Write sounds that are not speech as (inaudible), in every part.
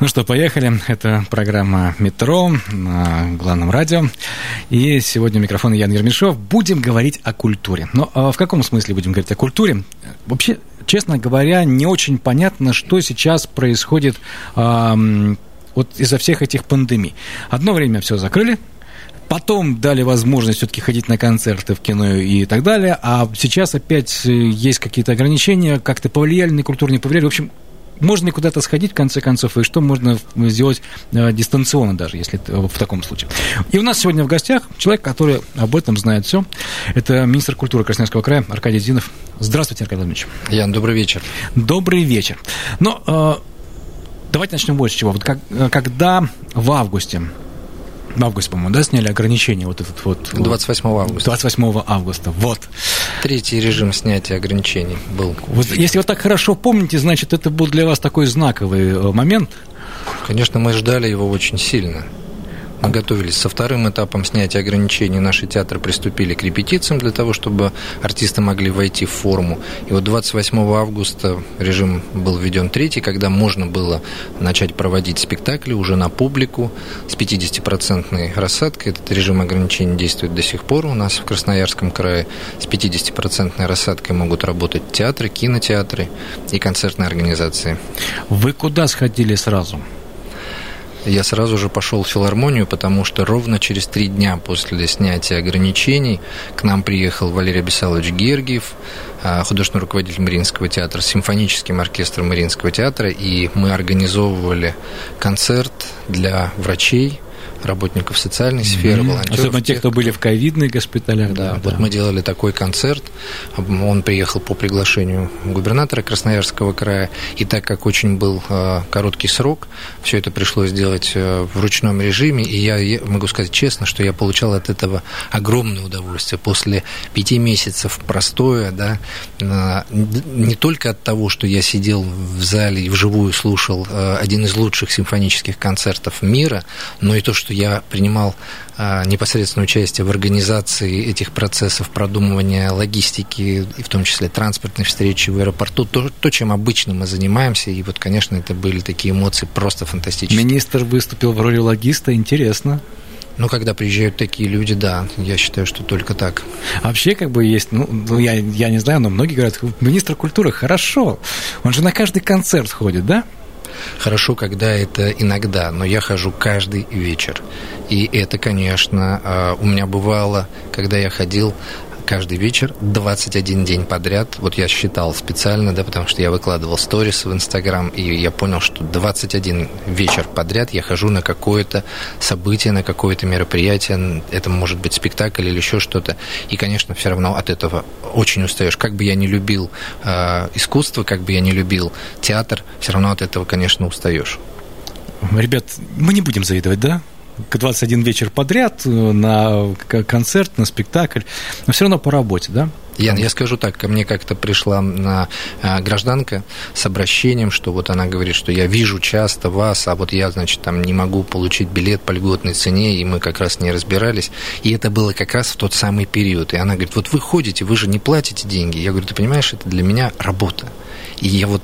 Ну что, поехали. Это программа «Метро» на главном радио. И сегодня у микрофона Ян Ермешов. Будем говорить о культуре. Но а в каком смысле будем говорить о культуре? Вообще, честно говоря, не очень понятно, что сейчас происходит эм, вот из-за всех этих пандемий. Одно время все закрыли, Потом дали возможность все-таки ходить на концерты в кино и так далее. А сейчас опять есть какие-то ограничения, как-то повлияли на культуру, не повлияли. В общем, можно куда-то сходить, в конце концов, и что можно сделать э, дистанционно даже, если в таком случае. И у нас сегодня в гостях человек, который об этом знает все. Это министр культуры Красноярского края Аркадий Зинов. Здравствуйте, Аркадий Владимирович. Ян, добрый вечер. Добрый вечер. Но э, давайте начнем вот с чего. Вот как, э, когда в августе в августе, по-моему, да, сняли ограничения вот этот вот... 28 августа. 28 августа, вот. Третий режим снятия ограничений был. Вот, если вы так хорошо помните, значит, это был для вас такой знаковый э, момент? Конечно, мы ждали его очень сильно. Мы готовились со вторым этапом снятия ограничений. Наши театры приступили к репетициям для того, чтобы артисты могли войти в форму. И вот 28 августа режим был введен третий, когда можно было начать проводить спектакли уже на публику с 50-процентной рассадкой. Этот режим ограничений действует до сих пор у нас в Красноярском крае. С 50-процентной рассадкой могут работать театры, кинотеатры и концертные организации. Вы куда сходили сразу? Я сразу же пошел в филармонию, потому что ровно через три дня после снятия ограничений к нам приехал Валерий Абисалович Гергиев, а, художественный руководитель Мариинского театра, симфоническим оркестром Мариинского театра, и мы организовывали концерт для врачей, работников социальной сферы, mm-hmm. волонтеров. Особенно тех, кто были в ковидных госпиталях. Да, да, вот мы делали такой концерт. Он приехал по приглашению губернатора Красноярского края. И так как очень был э, короткий срок, все это пришлось делать э, в ручном режиме. И я, я могу сказать честно, что я получал от этого огромное удовольствие. После пяти месяцев простоя, да, э, не только от того, что я сидел в зале и вживую слушал э, один из лучших симфонических концертов мира, но и то, что что я принимал а, непосредственное участие в организации этих процессов продумывания логистики, и в том числе транспортной встречи в аэропорту, то, то, чем обычно мы занимаемся, и вот, конечно, это были такие эмоции просто фантастические. Министр выступил в роли логиста, интересно. Ну, когда приезжают такие люди, да, я считаю, что только так. Вообще, как бы есть, ну, ну я, я не знаю, но многие говорят, министр культуры, хорошо, он же на каждый концерт ходит, да? Хорошо, когда это иногда, но я хожу каждый вечер. И это, конечно, а, у меня бывало, когда я ходил каждый вечер 21 день подряд. Вот я считал специально, да, потому что я выкладывал сторис в Инстаграм, и я понял, что 21 вечер подряд я хожу на какое-то событие, на какое-то мероприятие. Это может быть спектакль или еще что-то. И, конечно, все равно от этого очень устаешь. Как бы я не любил э, искусство, как бы я не любил театр, все равно от этого, конечно, устаешь. Ребят, мы не будем завидовать, да? К 21 вечер подряд э, на концерт, на спектакль, но все равно по работе, да? Ян, я скажу так, ко мне как-то пришла а, гражданка с обращением, что вот она говорит, что я вижу часто вас, а вот я, значит, там не могу получить билет по льготной цене, и мы как раз не разбирались. И это было как раз в тот самый период. И она говорит, вот вы ходите, вы же не платите деньги. Я говорю, ты понимаешь, это для меня работа. И я вот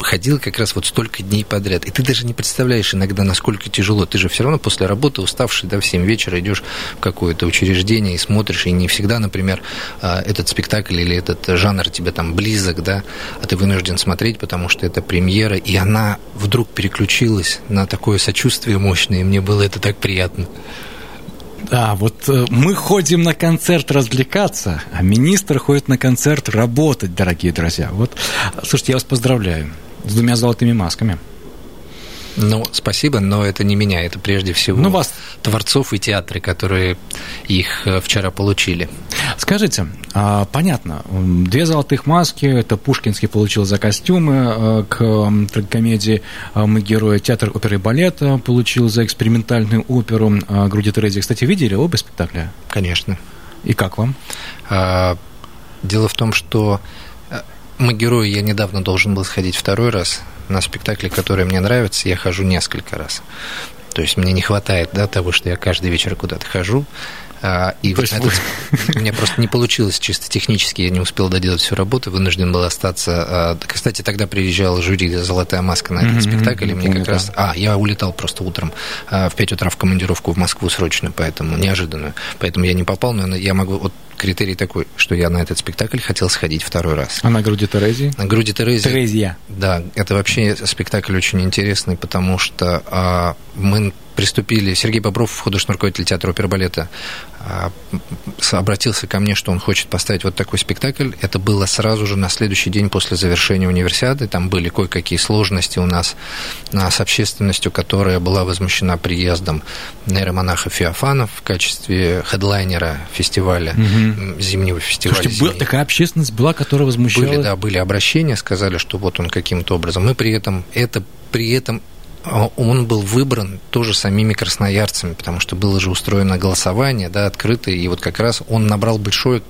ходил как раз вот столько дней подряд. И ты даже не представляешь иногда, насколько тяжело. Ты же все равно после работы уставший, да, в 7 вечера идешь в какое-то учреждение и смотришь, и не всегда, например, а, этот спектакль или этот жанр тебе там близок, да, а ты вынужден смотреть, потому что это премьера, и она вдруг переключилась на такое сочувствие мощное, и мне было это так приятно. Да, вот э, мы ходим на концерт развлекаться, а министр ходит на концерт работать, дорогие друзья. Вот, слушайте, я вас поздравляю с двумя золотыми масками. Ну, спасибо, но это не меня, это прежде всего ну, вас... творцов и театры, которые их э, вчера получили. Скажите, а, понятно, две золотых маски, это Пушкинский получил за костюмы э, к комедии а «Мы герои», театр оперы и балета получил за экспериментальную оперу а, «Груди Терези». Кстати, видели оба спектакля? Конечно. И как вам? Дело в том, что э, «Мы герои» я недавно должен был сходить второй раз, на спектакли, которые мне нравятся, я хожу несколько раз. То есть мне не хватает да, того, что я каждый вечер куда-то хожу. А, и вот этот, (laughs) у меня просто не получилось чисто технически, я не успел доделать всю работу, вынужден был остаться. А, кстати, тогда приезжал жюри «Золотая маска» на этот mm-hmm. спектакль, и мне как раз... А, я улетал просто утром а, в 5 утра в командировку в Москву срочно, поэтому неожиданную. Поэтому я не попал, но я могу... Вот критерий такой, что я на этот спектакль хотел сходить второй раз. А на груди Терезии? На груди Терезии. Терезия. Да, это вообще спектакль очень интересный, потому что мы приступили, Сергей Бобров, художественный руководитель театра оперы балета, а, обратился ко мне, что он хочет поставить вот такой спектакль. Это было сразу же на следующий день после завершения универсиады. Там были кое-какие сложности у нас с общественностью, которая была возмущена приездом нейромонаха Феофанов в качестве хедлайнера фестиваля, угу. зимнего фестиваля. Слушайте, был, такая общественность была, которая возмущалась? Были, да, были обращения, сказали, что вот он каким-то образом. Мы при этом это при этом он был выбран тоже самими красноярцами, потому что было же устроено голосование, да, открытое, и вот как раз он набрал большое,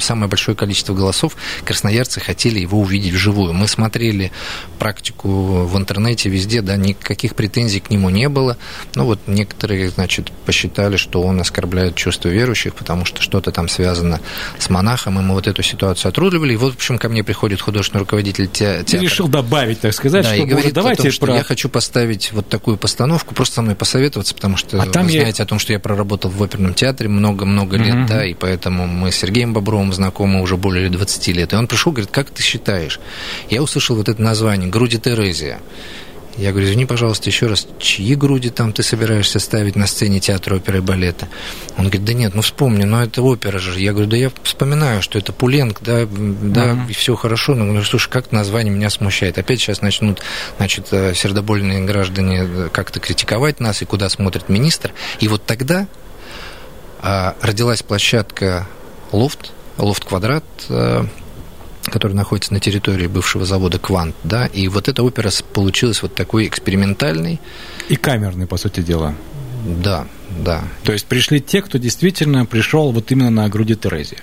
самое большое количество голосов, красноярцы хотели его увидеть вживую. Мы смотрели практику в интернете везде, да, никаких претензий к нему не было, ну вот некоторые, значит, посчитали, что он оскорбляет чувства верующих, потому что что-то там связано с монахом, и мы вот эту ситуацию отрудливали, и вот, в общем, ко мне приходит художественный руководитель театра. И решил добавить, так сказать, да, что и говорит давайте том, что про... я хочу поставить поставить вот такую постановку, просто со мной посоветоваться, потому что а вы там знаете я... о том, что я проработал в оперном театре много-много лет, mm-hmm. да, и поэтому мы с Сергеем Бобровым знакомы уже более 20 лет. И он пришел, говорит, как ты считаешь? Я услышал вот это название «Груди Терезия». Я говорю, извини, пожалуйста, еще раз, чьи груди там ты собираешься ставить на сцене театра оперы и балета? Он говорит, да нет, ну вспомни, но это опера же. Я говорю, да я вспоминаю, что это Пуленк, да, да, uh-huh. и все хорошо. Но говорю, слушай, как название меня смущает? Опять сейчас начнут, значит, э, сердобольные граждане э, как-то критиковать нас, и куда смотрит министр. И вот тогда а, родилась площадка «Лофт», «Лофт-квадрат», а, который находится на территории бывшего завода «Квант», да, и вот эта опера получилась вот такой экспериментальной. И камерной, по сути дела. Да, да. То есть пришли те, кто действительно пришел вот именно на груди Терези.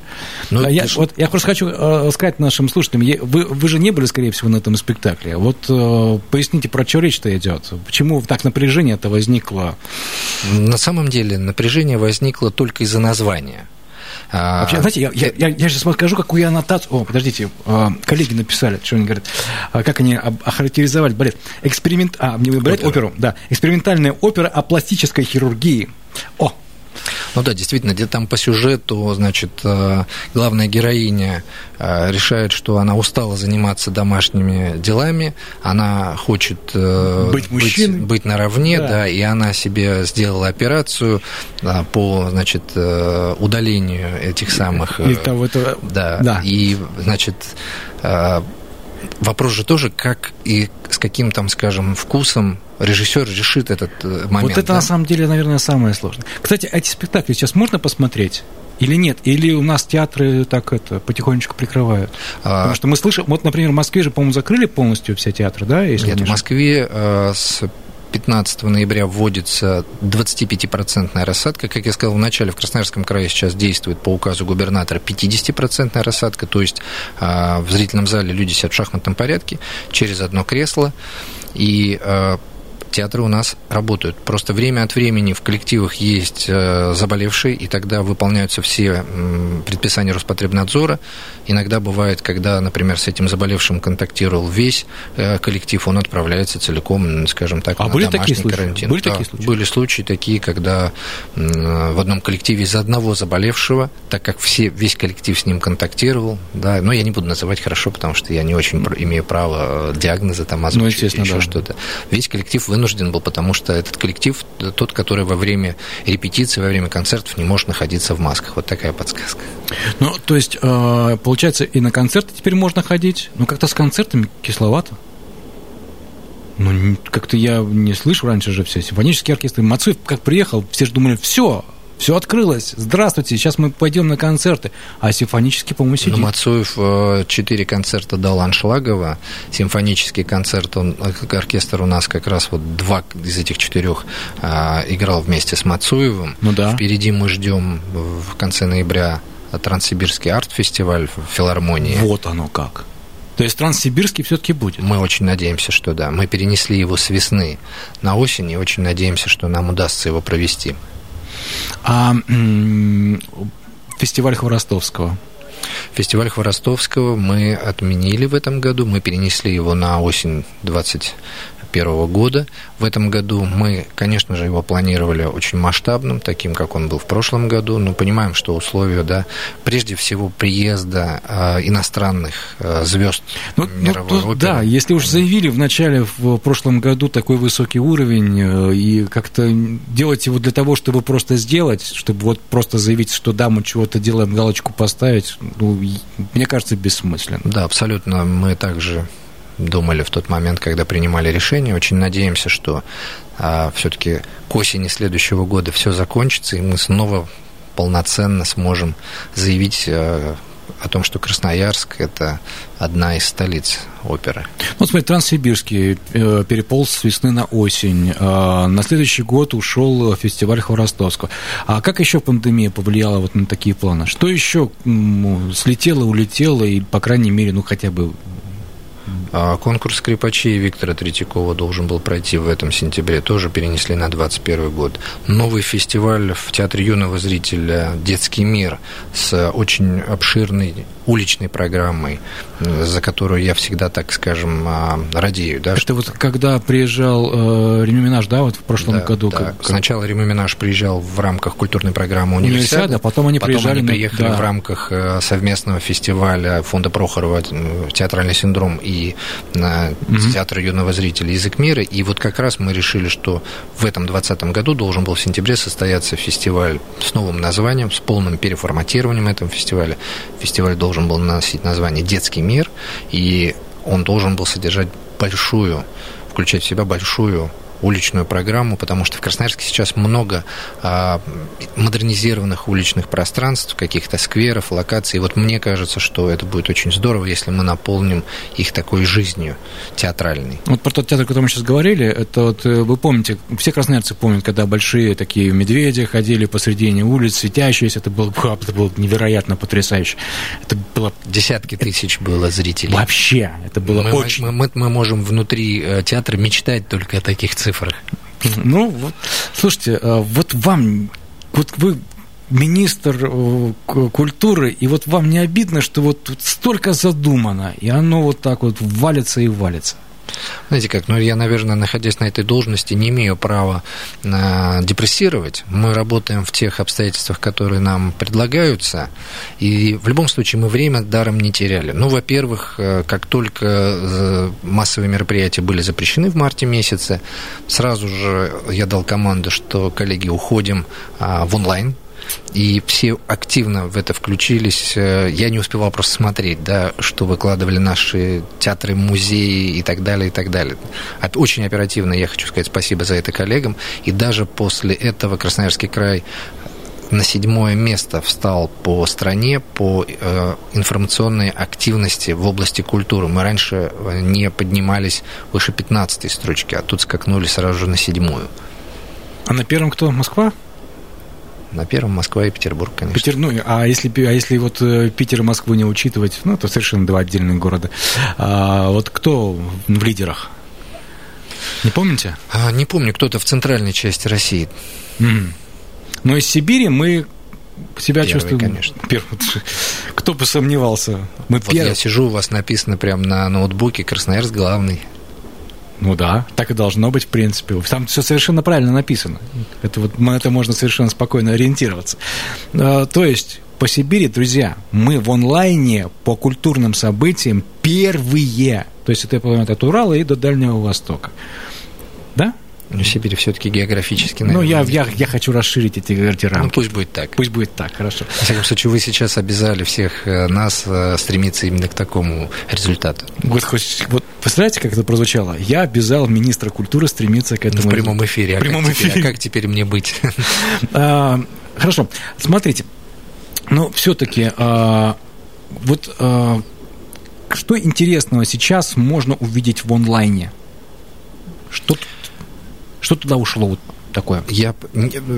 Ну, я, ж... вот, я просто хочу э, сказать нашим слушателям, вы, вы же не были, скорее всего, на этом спектакле. Вот э, поясните, про что речь-то идет? Почему так напряжение это возникло? На самом деле напряжение возникло только из-за названия. А, Вообще, знаете, я, я, я, я сейчас скажу, какую я аннотацию... О, подождите, а, коллеги написали, что они говорят, а, как они охарактеризовали балет. Эксперимент... А, не балет, оперу. оперу, да. Экспериментальная опера о пластической хирургии. О, ну да, действительно, где там по сюжету, значит, э, главная героиня э, решает, что она устала заниматься домашними делами, она хочет э, быть мужчиной, быть, быть наравне, да. да, и она себе сделала операцию по, значит, удалению этих самых... И того, это... Да, да, и, значит, вопрос же тоже, как и с каким там, скажем, вкусом режиссер решит этот э, момент. Вот это да? на самом деле, наверное, самое сложное. Кстати, эти спектакли сейчас можно посмотреть? Или нет? Или у нас театры так это потихонечку прикрывают? А... Потому что мы слышим, вот, например, в Москве же, по-моему, закрыли полностью все театры, да? Если нет, в Москве э, с 15 ноября вводится 25-процентная рассадка. Как я сказал в начале, в Красноярском крае сейчас действует по указу губернатора 50-процентная рассадка, то есть э, в зрительном зале люди сидят в шахматном порядке через одно кресло. И э, театры у нас работают. Просто время от времени в коллективах есть э, заболевшие, и тогда выполняются все предписания Роспотребнадзора. Иногда бывает, когда, например, с этим заболевшим контактировал весь э, коллектив, он отправляется целиком, скажем так, а на были домашний такие карантин. Были да, такие случаи? Были случаи такие, когда в одном коллективе из одного заболевшего, так как все, весь коллектив с ним контактировал, да, но я не буду называть хорошо, потому что я не очень имею право э, диагноза там озвучить, ну, еще да. что-то. Весь коллектив вынужден был, потому что этот коллектив тот, который во время репетиции, во время концертов не может находиться в масках. Вот такая подсказка. Ну, то есть, э, получается, и на концерты теперь можно ходить, но как-то с концертами кисловато. Ну, как-то я не слышу раньше же все. Симфонический оркестр. Мацуев как приехал, все же думали, все, все открылось. Здравствуйте, сейчас мы пойдем на концерты. А симфонический, по-моему, сидит. Ну, Мацуев э, четыре концерта дал Аншлагова. Симфонический концерт, он, э, оркестр у нас как раз вот два из этих четырех а, играл вместе с Мацуевым. Ну да. Впереди мы ждем в конце ноября Транссибирский арт-фестиваль в филармонии. Вот оно как. То есть Транссибирский все-таки будет? Мы очень надеемся, что да. Мы перенесли его с весны на осень и очень надеемся, что нам удастся его провести. А фестиваль Хворостовского? Фестиваль Хворостовского мы отменили в этом году. Мы перенесли его на осень 20 2021 года. В этом году мы, конечно же, его планировали очень масштабным, таким, как он был в прошлом году, но понимаем, что условия, да, прежде всего приезда э, иностранных э, звезд ну, мировой ну, оперы. Да, если уж заявили в начале в прошлом году такой высокий уровень, э, и как-то делать его для того, чтобы просто сделать, чтобы вот просто заявить, что да, мы чего-то делаем, галочку поставить, ну, мне кажется, бессмысленно. Да, абсолютно. Мы также думали в тот момент, когда принимали решение. Очень надеемся, что а, все-таки к осени следующего года все закончится, и мы снова полноценно сможем заявить а, о том, что Красноярск – это одна из столиц оперы. Вот смотри, Транссибирский э, переполз с весны на осень. Э, на следующий год ушел фестиваль Хворостовского. А как еще пандемия повлияла вот на такие планы? Что еще слетело, улетело и, по крайней мере, ну хотя бы конкурс скрипачей Виктора Третьякова должен был пройти в этом сентябре, тоже перенесли на 2021 год. Новый фестиваль в Театре юного зрителя «Детский мир» с очень обширной уличной программой, за которую я всегда, так скажем, а, радею. Да, Это что... вот когда приезжал э, Ремюминаж, да, вот в прошлом да, году? Да. Как... Сначала Ремюминаж приезжал в рамках культурной программы универсиады, универсиада, потом они потом приезжали... они приехали да. в рамках э, совместного фестиваля фонда Прохорова «Театральный синдром» и на угу. театр юного зрителя «Язык мира». И вот как раз мы решили, что в этом 2020 году должен был в сентябре состояться фестиваль с новым названием, с полным переформатированием этого фестиваля. Фестиваль должен был носить название «Детский мир», и он должен был содержать большую, включать в себя большую уличную программу, потому что в Красноярске сейчас много а, модернизированных уличных пространств, каких-то скверов, локаций. И вот мне кажется, что это будет очень здорово, если мы наполним их такой жизнью театральной. Вот про тот театр, о котором мы сейчас говорили, это вот э, вы помните, все красноярцы помнят, когда большие такие медведи ходили посредине улиц, светящиеся, это было, (laughs) это было невероятно потрясающе. Это было... Десятки тысяч было зрителей. Вообще, это было мы, очень... Мы, мы, мы можем внутри э, театра мечтать только о таких цифрах цифрах. Ну, вот, слушайте, а вот вам, вот вы министр э, культуры, и вот вам не обидно, что вот столько задумано, и оно вот так вот валится и валится? Знаете как, ну я, наверное, находясь на этой должности, не имею права э, депрессировать. Мы работаем в тех обстоятельствах, которые нам предлагаются, и в любом случае мы время даром не теряли. Ну, во-первых, э, как только э, массовые мероприятия были запрещены в марте месяце, сразу же я дал команду, что, коллеги, уходим э, в онлайн и все активно в это включились. Э, я не успевал просто смотреть, да, что выкладывали наши театры, музеи и так далее, и так далее. Очень оперативно я хочу сказать спасибо за это коллегам. И даже после этого Красноярский край на седьмое место встал по стране по э, информационной активности в области культуры. Мы раньше э, не поднимались выше 15 строчки, а тут скакнули сразу же на седьмую. А на первом кто? Москва? На первом Москва и Петербург, конечно. Питер, ну, а если, а если вот э, Питер и Москву не учитывать, ну, это совершенно два отдельных города. А вот кто в лидерах? Не помните? А, не помню, кто-то в центральной части России. Mm. Но из Сибири мы себя первый, чувствуем... конечно. Первый. Кто бы сомневался. Мы вот первый. я сижу, у вас написано прямо на ноутбуке Красноярск главный. Ну да, так и должно быть, в принципе. Там все совершенно правильно написано. Это вот на это можно совершенно спокойно ориентироваться. А, то есть, по Сибири, друзья, мы в онлайне по культурным событиям первые. То есть, это, я понимаю, от Урала и до Дальнего Востока. Да? Ну, Сибирь все-таки географически, наверное. Ну, я, я, я хочу расширить эти, эти рамки. Ну, пусть будет так. Пусть будет так, хорошо. Во всяком случае, вы сейчас обязали всех э, нас э, стремиться именно к такому результату. Вот, вот представляете, как это прозвучало? Я обязал министра культуры стремиться к этому. В прямом эфире. В прямом а эфире. Теперь, а как теперь мне быть? (laughs) А, хорошо, смотрите. Но все-таки а, вот что интересного сейчас можно увидеть в онлайне? Что что туда ушло вот такое? Я,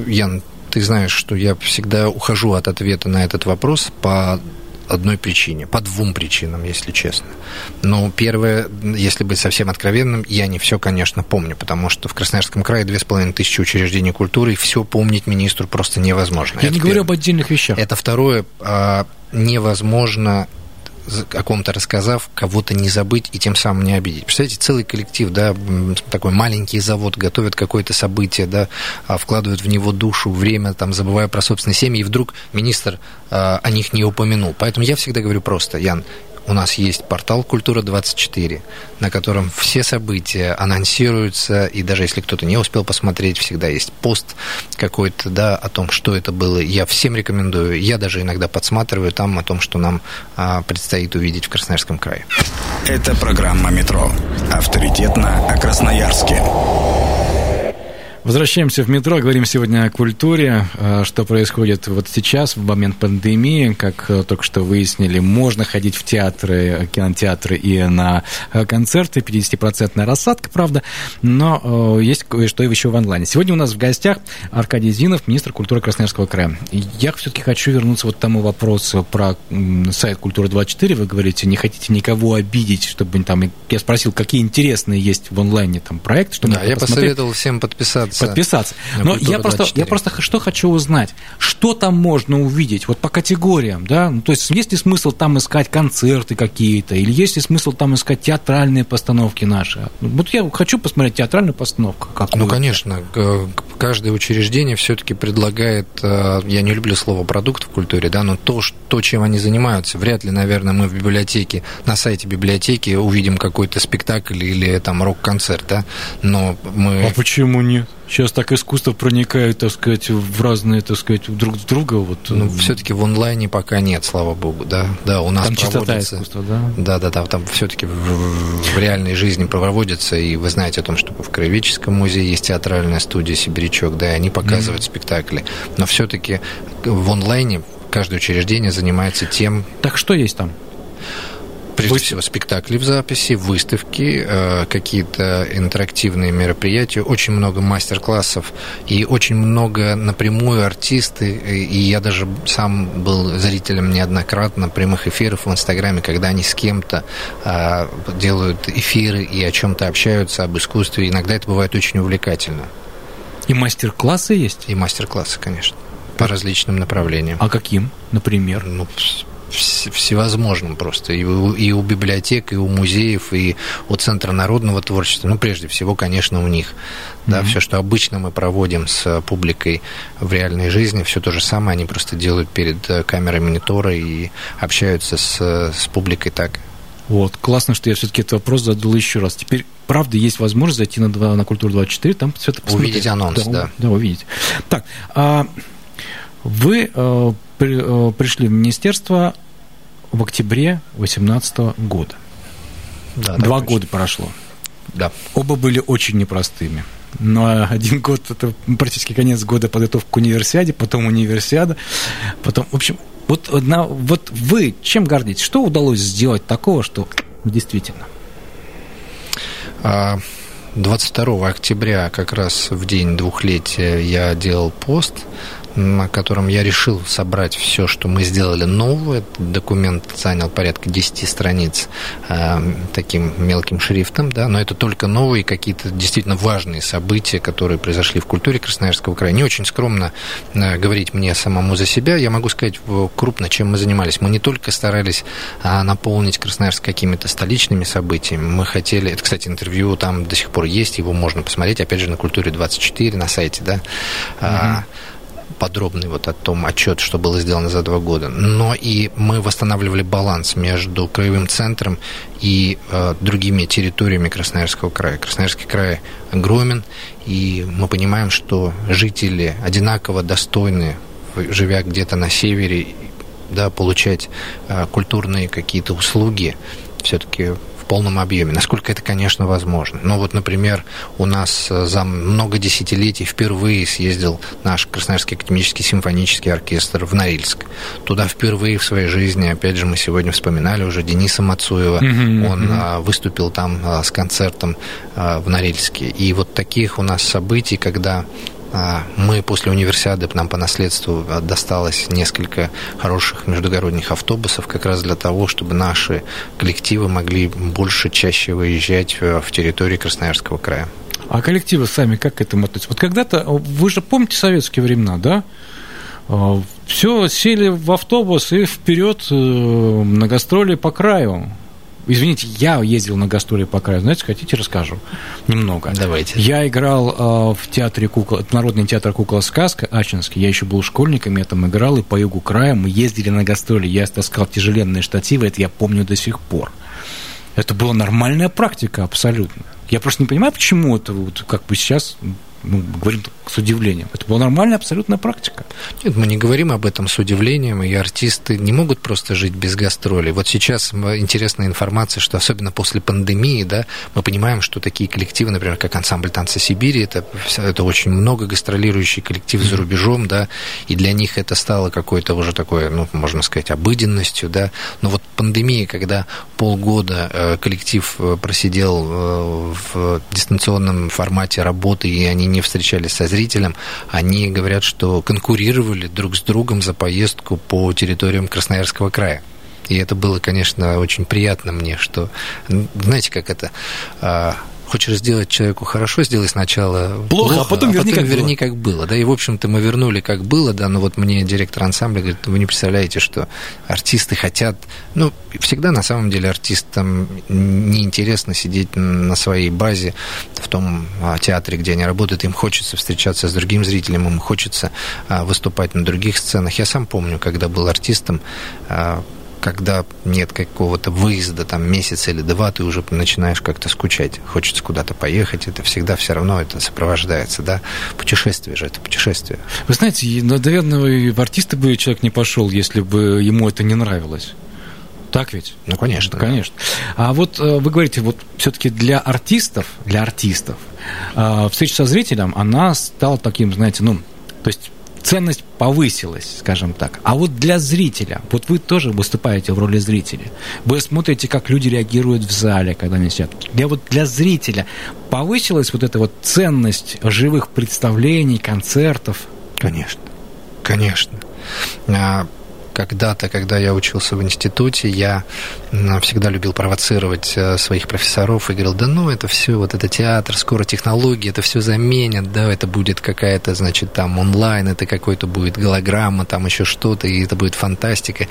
Ян, ты знаешь, что я всегда ухожу от ответа на этот вопрос по одной причине, по двум причинам, если честно. Но первое, если быть совсем откровенным, я не все, конечно, помню, потому что в Красноярском крае две с половиной тысячи учреждений культуры, и все помнить министру просто невозможно. Я Это не говорю об отдельных вещах. Это второе, а, невозможно о ком-то рассказав, кого-то не забыть и тем самым не обидеть. Представляете, целый коллектив, да, такой маленький завод, готовит какое-то событие, да, а, вкладывают в него душу, время, там, забывая про собственные семьи, и вдруг министр а, о них не упомянул. Поэтому я всегда говорю просто, Ян, у нас есть портал «Культура-24», на котором все события анонсируются, и даже если кто-то не успел посмотреть, всегда есть пост какой-то, да, о том, что это было. Я всем рекомендую. Я даже иногда подсматриваю там о том, что нам а, предстоит увидеть в Красноярском крае. Это программа «Метро». Авторитетно о Красноярске. Возвращаемся в метро, говорим сегодня о культуре, э, что происходит вот сейчас, в момент пандемии, как э, только что выяснили, можно ходить в театры, кинотеатры и на э, концерты, 50% рассадка, правда, но есть кое-что еще в онлайне. Сегодня у нас в гостях Аркадий Зинов, министр культуры Красноярского края. Я все-таки хочу вернуться вот к тому вопросу про сайт «Культура-24». Вы говорите, не хотите никого обидеть, чтобы там... Я спросил, какие интересные есть в онлайне там проекты, чтобы Да, я посоветовал всем подписаться подписаться. Но я просто, я просто что хочу узнать, что там можно увидеть, вот по категориям, да, ну, то есть есть ли смысл там искать концерты какие-то, или есть ли смысл там искать театральные постановки наши? Вот я хочу посмотреть театральную постановку. Как ну, конечно, каждое учреждение все-таки предлагает, э, я не люблю слово продукт в культуре, да, но то, то, чем они занимаются, вряд ли, наверное, мы в библиотеке, на сайте библиотеки увидим какой-то спектакль или там рок-концерт, да, но мы... А почему нет? Сейчас так искусство проникает, так сказать, в разные, так сказать, друг с друга. Вот. Ну, э, все-таки в онлайне пока нет, слава богу, да. Да, у нас там чистота искусства, да? Да, да, да, там все-таки в, в реальной жизни проводится, и вы знаете о том, что в Краеведческом музее есть театральная студия «Сибирячок», да, и они показывают mm-hmm. спектакли. Но все-таки в онлайне каждое учреждение занимается тем... Так что есть там? Прежде Вы... всего, спектакли в записи, выставки, э, какие-то интерактивные мероприятия, очень много мастер-классов и очень много напрямую артисты. И я даже сам был зрителем неоднократно прямых эфиров в Инстаграме, когда они с кем-то э, делают эфиры и о чем-то общаются, об искусстве. Иногда это бывает очень увлекательно. И мастер-классы есть? И мастер-классы, конечно по различным направлениям. А каким, например? Ну, всевозможным просто. И у, и у библиотек, и у музеев, и у Центра народного творчества. Ну, прежде всего, конечно, у них. Mm-hmm. Да, все, что обычно мы проводим с публикой в реальной жизни, все то же самое они просто делают перед э, камерой монитора и общаются с, с публикой так. Вот, классно, что я все-таки этот вопрос задал еще раз. Теперь, правда, есть возможность зайти на, на Культуру 24, там все это посмотреть. Увидеть анонс, да. Да, да увидеть. Так, а вы э, при, э, пришли в министерство в октябре 2018 года. Да, Два года прошло. Да. Оба были очень непростыми. Но один год это практически конец года подготовка к универсиаде, потом универсиада, потом, в общем, вот, на, вот вы чем гордитесь? Что удалось сделать такого, что действительно? 22 а, октября, как раз в день двухлетия, я делал пост на котором я решил собрать все, что мы сделали новое. Документ занял порядка 10 страниц э, таким мелким шрифтом, да, но это только новые какие-то действительно важные события, которые произошли в культуре Красноярского края. Не очень скромно э, говорить мне самому за себя. Я могу сказать крупно, чем мы занимались. Мы не только старались э, наполнить Красноярск какими-то столичными событиями. Мы хотели... Это, кстати, интервью там до сих пор есть, его можно посмотреть, опять же, на Культуре 24 на сайте, да. Mm-hmm подробный вот о том отчет, что было сделано за два года. Но и мы восстанавливали баланс между краевым центром и э, другими территориями Красноярского края. Красноярский край огромен, и мы понимаем, что жители одинаково достойны, живя где-то на севере, да, получать э, культурные какие-то услуги все-таки полном объеме, насколько это, конечно, возможно. Но вот, например, у нас э, за много десятилетий впервые съездил наш Красноярский академический симфонический оркестр в Норильск. Туда впервые в своей жизни, опять же, мы сегодня вспоминали уже Дениса Мацуева, mm-hmm. он а, выступил там а, с концертом в Норильске. И вот таких у нас событий, когда мы после универсиады, нам по наследству досталось несколько хороших междугородних автобусов как раз для того, чтобы наши коллективы могли больше, чаще выезжать в территории Красноярского края. А коллективы сами как к этому относятся? Вот когда-то, вы же помните советские времена, да? А, Все, сели в автобус и вперед э, на гастроли по краю. Извините, я ездил на гастроли по краю. Знаете, хотите, расскажу немного. Давайте. Я играл э, в театре кукол, Народный театр кукла сказка Ачинский. Я еще был школьником, я там играл, и по югу края мы ездили на гастроли. Я таскал тяжеленные штативы, это я помню до сих пор. Это была нормальная практика абсолютно. Я просто не понимаю, почему это вот как бы сейчас ну, говорим с удивлением. Это была нормальная абсолютная практика. Нет, мы не говорим об этом с удивлением, и артисты не могут просто жить без гастролей. Вот сейчас интересная информация, что особенно после пандемии, да, мы понимаем, что такие коллективы, например, как ансамбль танца Сибири, это, это очень много гастролирующий коллектив за рубежом, да, и для них это стало какой-то уже такой, ну, можно сказать, обыденностью, да. Но вот пандемия, когда полгода э, коллектив э, просидел э, в дистанционном формате работы, и они не встречались со зрителем, они говорят, что конкурировали друг с другом за поездку по территориям Красноярского края. И это было, конечно, очень приятно мне, что, знаете, как это, а, хочешь сделать человеку хорошо, сделай сначала плохо, плохо а потом, верни, а потом как верни, было. как было. Да, и, в общем-то, мы вернули, как было, да, но вот мне директор ансамбля говорит, вы не представляете, что артисты хотят, ну, всегда на самом деле артистам неинтересно сидеть на своей базе в том а, театре, где они работают, им хочется встречаться с другим зрителем, им хочется а, выступать на других сценах. Я сам помню, когда был артистом, а, когда нет какого-то выезда, там, месяц или два, ты уже начинаешь как-то скучать. Хочется куда-то поехать, это всегда все равно это сопровождается, да. Путешествие же, это путешествие. Вы знаете, наверное, в артисты бы человек не пошел, если бы ему это не нравилось. Так ведь? Ну, конечно. Конечно. Да. А вот э, вы говорите, вот все-таки для артистов, для артистов, э, встреча со зрителем, она стала таким, знаете, ну, то есть ценность повысилась, скажем так. А вот для зрителя, вот вы тоже выступаете в роли зрителя, вы смотрите, как люди реагируют в зале, когда они сидят. Для вот для зрителя повысилась вот эта вот ценность живых представлений, концертов? Конечно, конечно. Когда-то, когда я учился в институте, я всегда любил провоцировать э, своих профессоров и говорил, да ну, это все, вот это театр, скоро технологии, это все заменят, да, это будет какая-то, значит, там онлайн, это какой-то будет голограмма, там еще что-то, и это будет фантастика.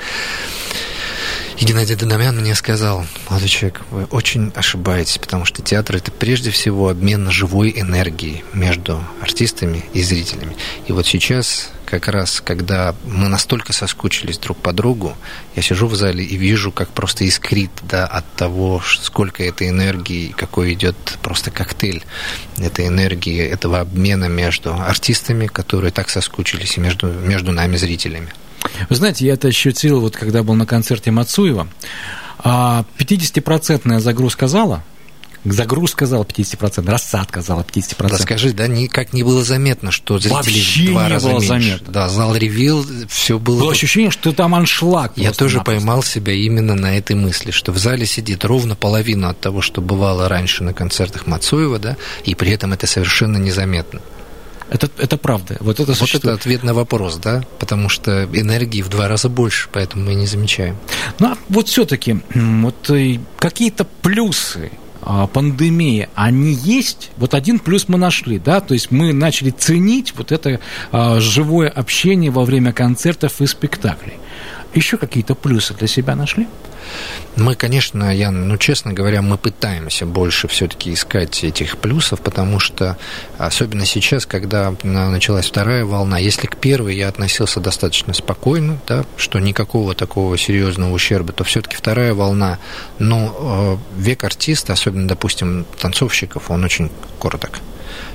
И Геннадий Дономян мне сказал, молодой человек, вы очень ошибаетесь, потому что театр это прежде всего обмен живой энергией между артистами и зрителями. И вот сейчас как раз, когда мы настолько соскучились друг по другу, я сижу в зале и вижу, как просто искрит да, от того, сколько этой энергии, какой идет просто коктейль этой энергии, этого обмена между артистами, которые так соскучились, и между, между нами, зрителями. Вы знаете, я это ощутил, вот когда был на концерте Мацуева. 50-процентная а, загрузка зала – Загрузка зала 50%, рассадка зала 50%. Расскажи, да, никак не было заметно, что зрители Вообще два не раза было меньше. заметно. Да, зал ревел, все было... Было ощущение, что там аншлаг. Я тоже поймал себя именно на этой мысли, что в зале сидит ровно половина от того, что бывало раньше на концертах Мацуева, да, и при этом это совершенно незаметно. Это, это правда. Вот это, вот это ответ на вопрос, да? Потому что энергии в два раза больше, поэтому мы не замечаем. Ну, а вот все-таки вот э, какие-то плюсы а, пандемии, они есть. Вот один плюс мы нашли, да, то есть мы начали ценить вот это а, живое общение во время концертов и спектаклей. Еще какие-то плюсы для себя нашли? Мы, конечно, я, ну, честно говоря, мы пытаемся больше все-таки искать этих плюсов, потому что, особенно сейчас, когда началась вторая волна, если к первой я относился достаточно спокойно, да, что никакого такого серьезного ущерба, то все-таки вторая волна, ну, век артиста, особенно, допустим, танцовщиков, он очень короток.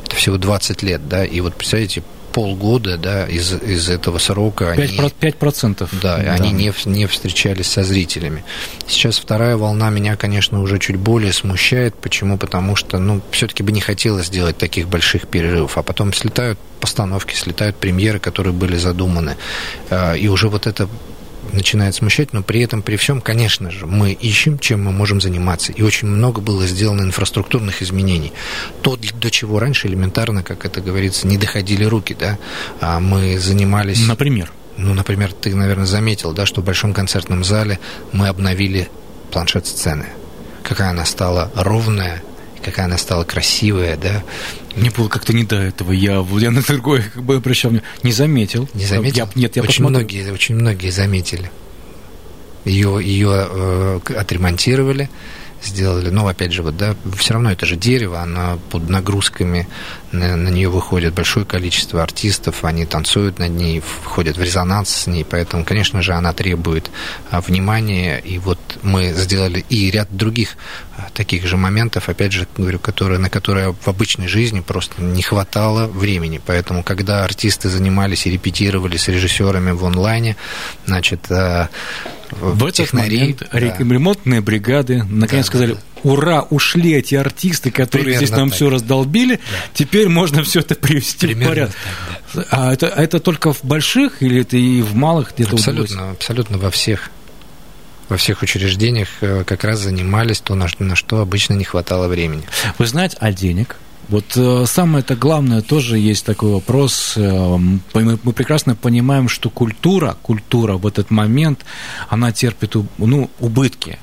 Это всего 20 лет, да, и вот, представляете, полгода да, из, из этого срока 5%, они, 5%. Да, да. они не, не встречались со зрителями. Сейчас вторая волна меня, конечно, уже чуть более смущает. Почему? Потому что, ну, все-таки бы не хотелось делать таких больших перерывов. А потом слетают постановки, слетают премьеры, которые были задуманы. А, и уже вот это начинает смущать, но при этом, при всем, конечно же, мы ищем, чем мы можем заниматься. И очень много было сделано инфраструктурных изменений. То, до чего раньше элементарно, как это говорится, не доходили руки, да, а мы занимались... Например? Ну, например, ты, наверное, заметил, да, что в Большом концертном зале мы обновили планшет сцены. Какая она стала ровная, какая она стала красивая, да. Мне было как-то не до этого. Я, я на другое как бы обращал Не заметил. Не заметил? Я, нет, я очень многие, очень многие заметили. Ее, ее э, отремонтировали сделали. Но, опять же, вот, да, все равно это же дерево, оно под нагрузками, на, на нее выходит большое количество артистов, они танцуют над ней, входят в резонанс с ней, поэтому, конечно же, она требует а, внимания, и вот мы сделали и ряд других а, таких же моментов, опять же, говорю, которые, на которые в обычной жизни просто не хватало времени, поэтому, когда артисты занимались и репетировали с режиссерами в онлайне, значит, а, в этот технари, момент да. ремонтные бригады наконец да, сказали, да, ура, ушли эти артисты, которые Примерно здесь нам так. все раздолбили, да. теперь можно все это привести Примерно в порядок. Так, да. А это, это только в больших или это и в малых где-то Абсолютно, абсолютно во всех во всех учреждениях э, как раз занимались то, на, на что обычно не хватало времени. Вы знаете, а денег? Вот э, самое это главное тоже есть такой вопрос. Э, мы, мы прекрасно понимаем, что культура, культура в этот момент, она терпит ну, убытки.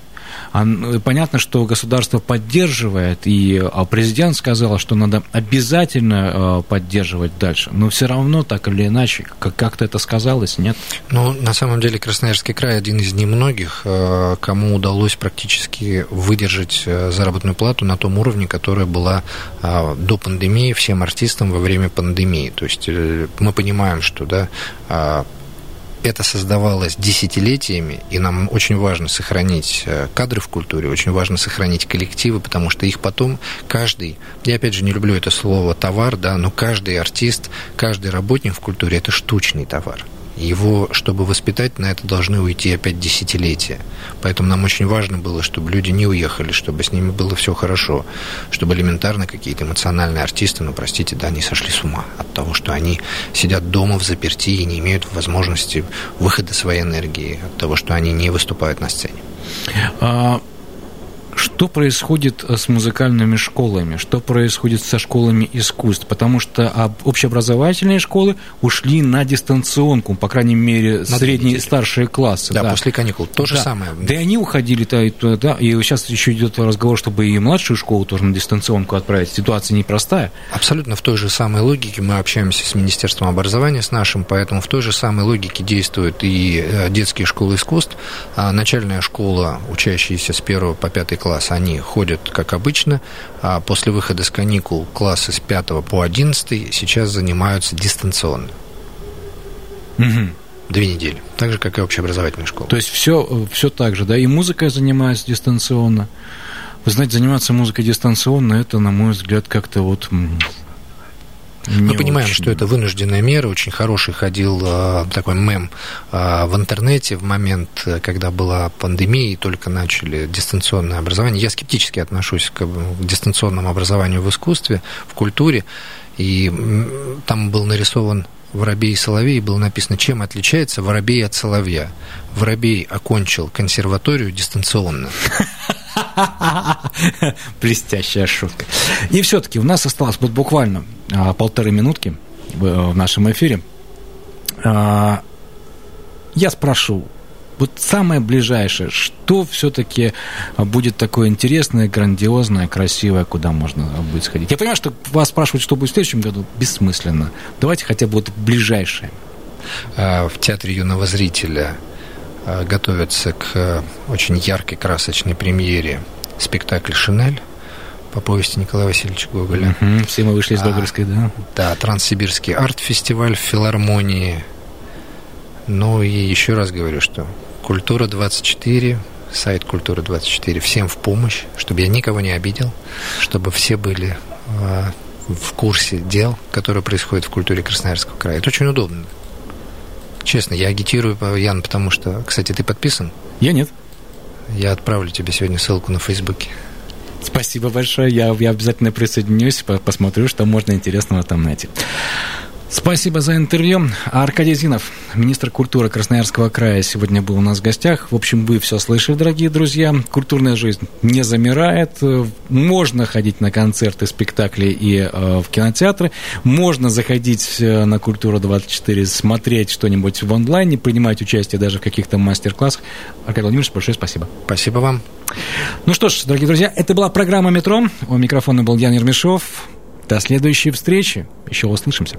Понятно, что государство поддерживает, и а, президент сказал, что надо обязательно а, поддерживать дальше, но все равно, так или иначе, как-то это сказалось, нет? Ну, на самом деле, Красноярский край один из немногих, а, кому удалось практически выдержать заработную плату на том уровне, которая была до пандемии всем артистам во время пандемии. То есть э, мы понимаем, что да, это создавалось десятилетиями, и нам очень важно сохранить э, кадры в культуре, очень важно сохранить коллективы, потому что их потом каждый, я опять же не люблю это слово товар, да, но каждый артист, каждый работник в культуре это штучный товар. Его, чтобы воспитать, на это должны уйти опять десятилетия. Поэтому нам очень важно было, чтобы люди не уехали, чтобы с ними было все хорошо, чтобы элементарно какие-то эмоциональные артисты, ну, простите, да, не сошли с ума от того, что они сидят дома в заперти и не имеют возможности выхода своей энергии, от того, что они не выступают на сцене. А, что происходит э, с музыкальными школами, что происходит со школами искусств, потому что общеобразовательные школы ушли на дистанционку, по крайней мере, на средние, старшие классы. Да, да, после каникул, то же да. самое. Да и они уходили, да, да, и сейчас еще идет разговор, чтобы и младшую школу тоже на дистанционку отправить. Ситуация непростая. Абсолютно в той же самой логике мы общаемся с Министерством образования, с нашим, поэтому в той же самой логике действуют и э, детские школы искусств, а начальная школа, учащиеся с 1 по 5 класс, они ходят как обычно, а после выхода с каникул классы с 5 по 11 сейчас занимаются дистанционно. Угу. Две недели. Так же, как и общеобразовательная школа. То есть все, все так же, да? И музыкой занимается дистанционно. Вы знаете, заниматься музыкой дистанционно, это, на мой взгляд, как-то вот мы понимаем, очень... что это вынужденная мера. Очень хороший ходил э, такой мем э, в интернете в момент, когда была пандемия и только начали дистанционное образование. Я скептически отношусь к дистанционному образованию в искусстве, в культуре. И там был нарисован воробей и соловей, было написано, чем отличается воробей от соловья. Воробей окончил консерваторию дистанционно. (laughs) Блестящая шутка. И все-таки у нас осталось вот буквально а, полторы минутки в нашем эфире. А, я спрошу, вот самое ближайшее, что все-таки будет такое интересное, грандиозное, красивое, куда можно будет сходить? Я понимаю, что вас спрашивают, что будет в следующем году, бессмысленно. Давайте хотя бы вот ближайшее. А, в театре юного зрителя э, готовятся к э, очень яркой, красочной премьере спектакль «Шинель» по повести Николая Васильевича Гоголя. Угу, все мы вышли из Гоголевской, да. Да, Транссибирский арт-фестиваль в филармонии. Ну и еще раз говорю, что Культура-24, сайт Культура-24 всем в помощь, чтобы я никого не обидел, чтобы все были э, в курсе дел, которые происходят в культуре Красноярского края. Это очень удобно. Честно, я агитирую, Ян, потому что, кстати, ты подписан? Я нет. Я отправлю тебе сегодня ссылку на Фейсбуке. Спасибо большое. Я, я обязательно присоединюсь, посмотрю, что можно интересного там найти. Спасибо за интервью. Аркадий Зинов, министр культуры Красноярского края, сегодня был у нас в гостях. В общем, вы все слышали, дорогие друзья. Культурная жизнь не замирает. Можно ходить на концерты, спектакли и э, в кинотеатры. Можно заходить э, на Культуру-24, смотреть что-нибудь в онлайне, принимать участие даже в каких-то мастер-классах. Аркадий Владимирович, большое спасибо. Спасибо вам. Ну что ж, дорогие друзья, это была программа «Метро». У микрофона был Ян Ермешов. До следующей встречи. Еще услышимся.